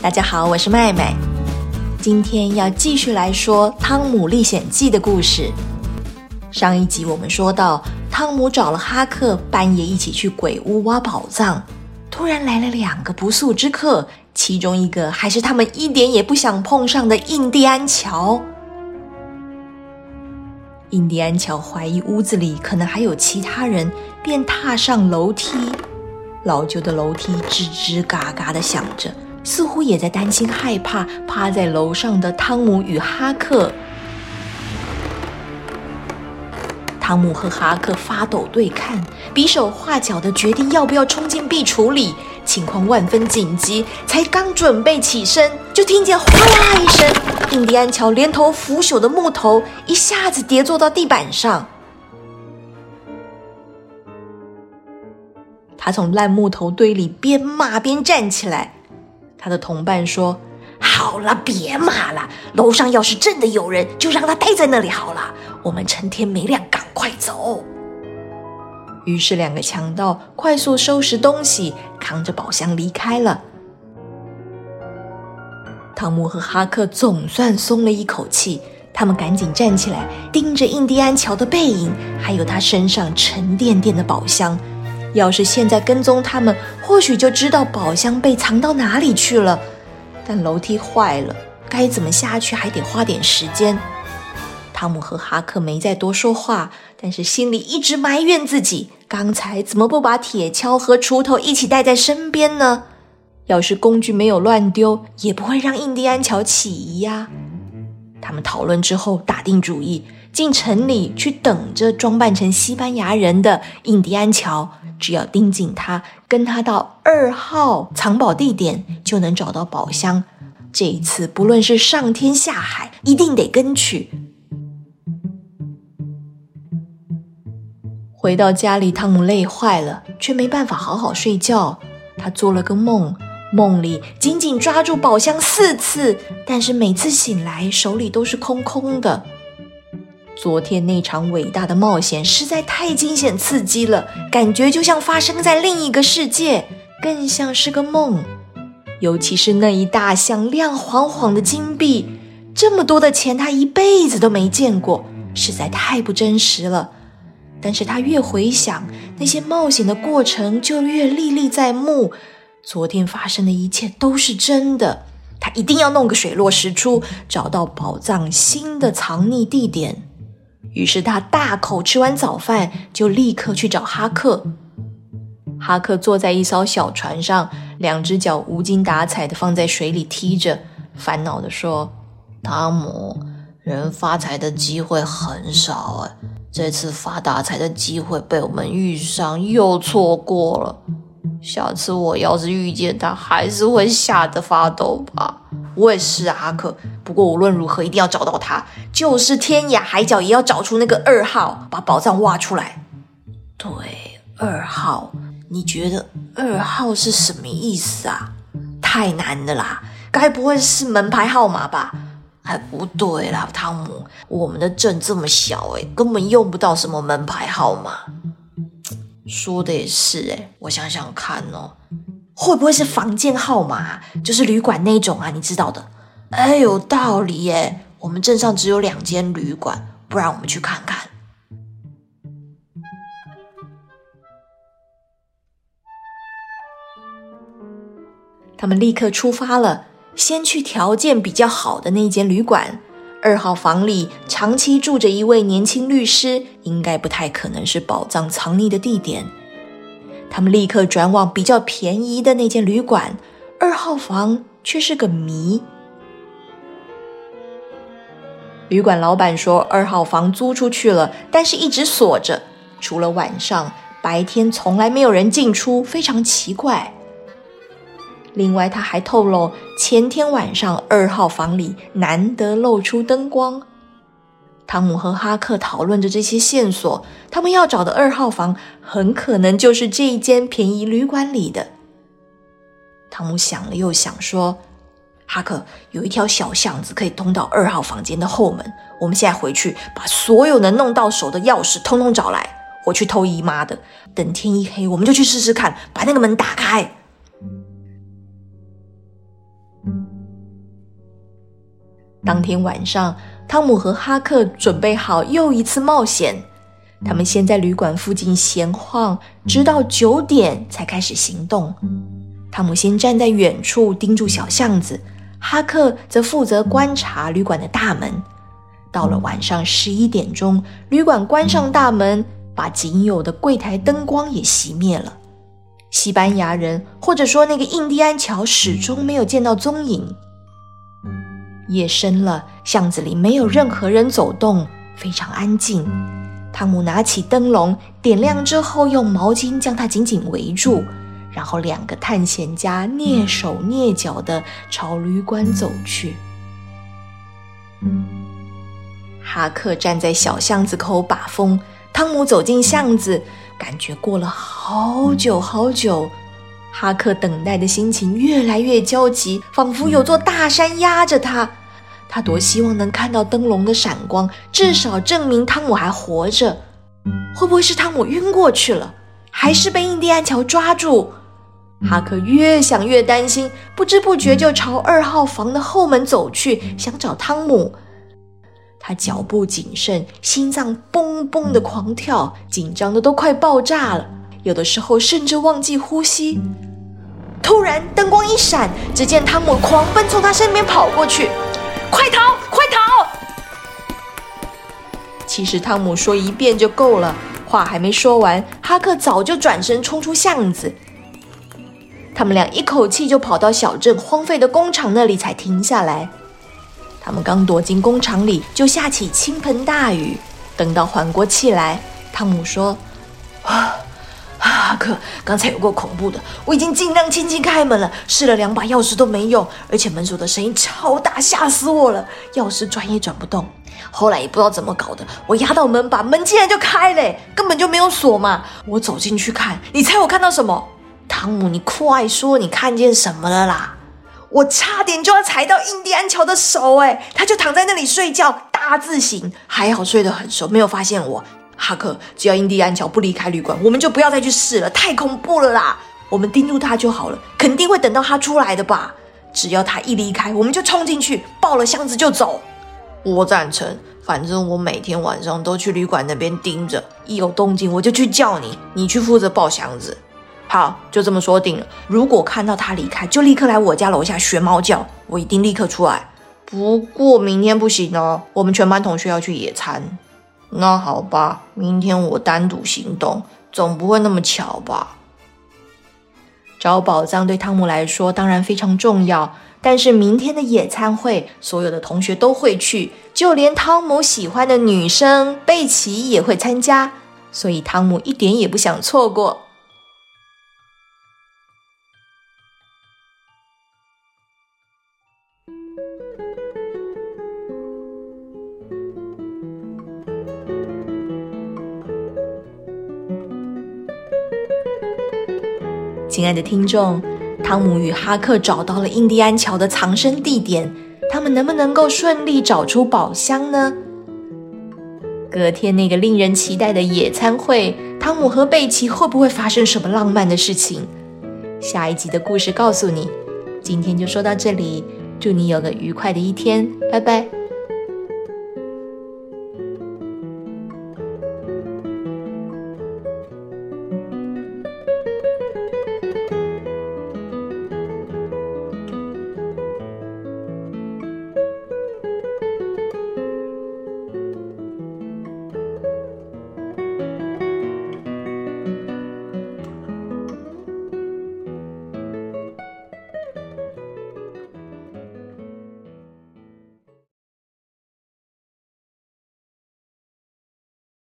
大家好，我是麦麦。今天要继续来说《汤姆历险记》的故事。上一集我们说到，汤姆找了哈克，半夜一起去鬼屋挖宝藏。突然来了两个不速之客，其中一个还是他们一点也不想碰上的印第安乔。印第安乔怀疑屋子里可能还有其他人，便踏上楼梯。老旧的楼梯吱吱嘎嘎的响着。似乎也在担心、害怕趴在楼上的汤姆与哈克。汤姆和哈克发抖对看，比手画脚的决定要不要冲进壁橱里。情况万分紧急，才刚准备起身，就听见哗啦一声，印第安乔连头腐朽的木头一下子跌坐到地板上。他从烂木头堆里边骂边站起来。他的同伴说：“好了，别骂了。楼上要是真的有人，就让他待在那里好了。我们趁天没亮，赶快走。”于是，两个强盗快速收拾东西，扛着宝箱离开了。汤姆和哈克总算松了一口气，他们赶紧站起来，盯着印第安乔的背影，还有他身上沉甸甸的宝箱。要是现在跟踪他们，或许就知道宝箱被藏到哪里去了。但楼梯坏了，该怎么下去还得花点时间。汤姆和哈克没再多说话，但是心里一直埋怨自己：刚才怎么不把铁锹和锄头一起带在身边呢？要是工具没有乱丢，也不会让印第安乔起疑呀。他们讨论之后，打定主意进城里去等着装扮成西班牙人的印第安乔。只要盯紧他，跟他到二号藏宝地点，就能找到宝箱。这一次，不论是上天下海，一定得跟去。回到家里，汤姆累坏了，却没办法好好睡觉。他做了个梦，梦里紧紧抓住宝箱四次，但是每次醒来，手里都是空空的。昨天那场伟大的冒险实在太惊险刺激了，感觉就像发生在另一个世界，更像是个梦。尤其是那一大箱亮晃晃的金币，这么多的钱他一辈子都没见过，实在太不真实了。但是他越回想那些冒险的过程，就越历历在目。昨天发生的一切都是真的，他一定要弄个水落石出，找到宝藏新的藏匿地点。于是他大口吃完早饭，就立刻去找哈克。哈克坐在一艘小船上，两只脚无精打采的放在水里踢着，烦恼的说：“汤姆，人发财的机会很少哎，这次发大财的机会被我们遇上，又错过了。下次我要是遇见他，还是会吓得发抖吧。”我也是啊，阿克。不过无论如何，一定要找到他，就是天涯海角也要找出那个二号，把宝藏挖出来。对，二号，你觉得二号是什么意思啊？太难的啦，该不会是门牌号码吧？哎，不对啦，汤姆，我们的镇这么小，哎，根本用不到什么门牌号码。说的也是，哎，我想想看哦。会不会是房间号码？就是旅馆那种啊，你知道的。哎，有道理耶！我们镇上只有两间旅馆，不然我们去看看。他们立刻出发了，先去条件比较好的那一间旅馆。二号房里长期住着一位年轻律师，应该不太可能是宝藏藏匿的地点。他们立刻转往比较便宜的那间旅馆，二号房却是个谜。旅馆老板说，二号房租出去了，但是一直锁着，除了晚上，白天从来没有人进出，非常奇怪。另外，他还透露，前天晚上二号房里难得露出灯光。汤姆和哈克讨论着这些线索，他们要找的二号房很可能就是这一间便宜旅馆里的。汤姆想了又想，说：“哈克，有一条小巷子可以通到二号房间的后门。我们现在回去，把所有能弄到手的钥匙通通找来。我去偷姨妈的。等天一黑，我们就去试试看，把那个门打开。”当天晚上，汤姆和哈克准备好又一次冒险。他们先在旅馆附近闲晃，直到九点才开始行动。汤姆先站在远处盯住小巷子，哈克则负责观察旅馆的大门。到了晚上十一点钟，旅馆关上大门，把仅有的柜台灯光也熄灭了。西班牙人，或者说那个印第安乔，始终没有见到踪影。夜深了，巷子里没有任何人走动，非常安静。汤姆拿起灯笼，点亮之后，用毛巾将它紧紧围住，然后两个探险家蹑手蹑脚地朝旅馆走去。哈克站在小巷子口把风，汤姆走进巷子，感觉过了好久好久。哈克等待的心情越来越焦急，仿佛有座大山压着他。他多希望能看到灯笼的闪光，至少证明汤姆还活着。会不会是汤姆晕过去了，还是被印第安乔抓住？哈克越想越担心，不知不觉就朝二号房的后门走去，想找汤姆。他脚步谨慎，心脏嘣嘣的狂跳，紧张的都快爆炸了，有的时候甚至忘记呼吸。突然，灯光一闪，只见汤姆狂奔从他身边跑过去。快逃！快逃！其实汤姆说一遍就够了，话还没说完，哈克早就转身冲出巷子。他们俩一口气就跑到小镇荒废的工厂那里，才停下来。他们刚躲进工厂里，就下起倾盆大雨。等到缓过气来，汤姆说：“啊。”哈克，刚才有过恐怖的，我已经尽量轻轻开门了，试了两把钥匙都没用，而且门锁的声音超大，吓死我了，钥匙转也转不动。后来也不知道怎么搞的，我压到门把，门竟然就开了，根本就没有锁嘛。我走进去看，你猜我看到什么？汤姆，你快说，你看见什么了啦？我差点就要踩到印第安乔的手，哎，他就躺在那里睡觉，大字型，还好睡得很熟，没有发现我。哈克，只要印第安乔不离开旅馆，我们就不要再去试了，太恐怖了啦！我们盯住他就好了，肯定会等到他出来的吧？只要他一离开，我们就冲进去，抱了箱子就走。我赞成，反正我每天晚上都去旅馆那边盯着，一有动静我就去叫你，你去负责抱箱子。好，就这么说定了。如果看到他离开，就立刻来我家楼下学猫叫，我一定立刻出来。不过明天不行哦，我们全班同学要去野餐。那好吧，明天我单独行动，总不会那么巧吧？找宝藏对汤姆来说当然非常重要，但是明天的野餐会，所有的同学都会去，就连汤姆喜欢的女生贝奇也会参加，所以汤姆一点也不想错过。亲爱的听众，汤姆与哈克找到了印第安乔的藏身地点，他们能不能够顺利找出宝箱呢？隔天那个令人期待的野餐会，汤姆和贝奇会不会发生什么浪漫的事情？下一集的故事告诉你。今天就说到这里，祝你有个愉快的一天，拜拜。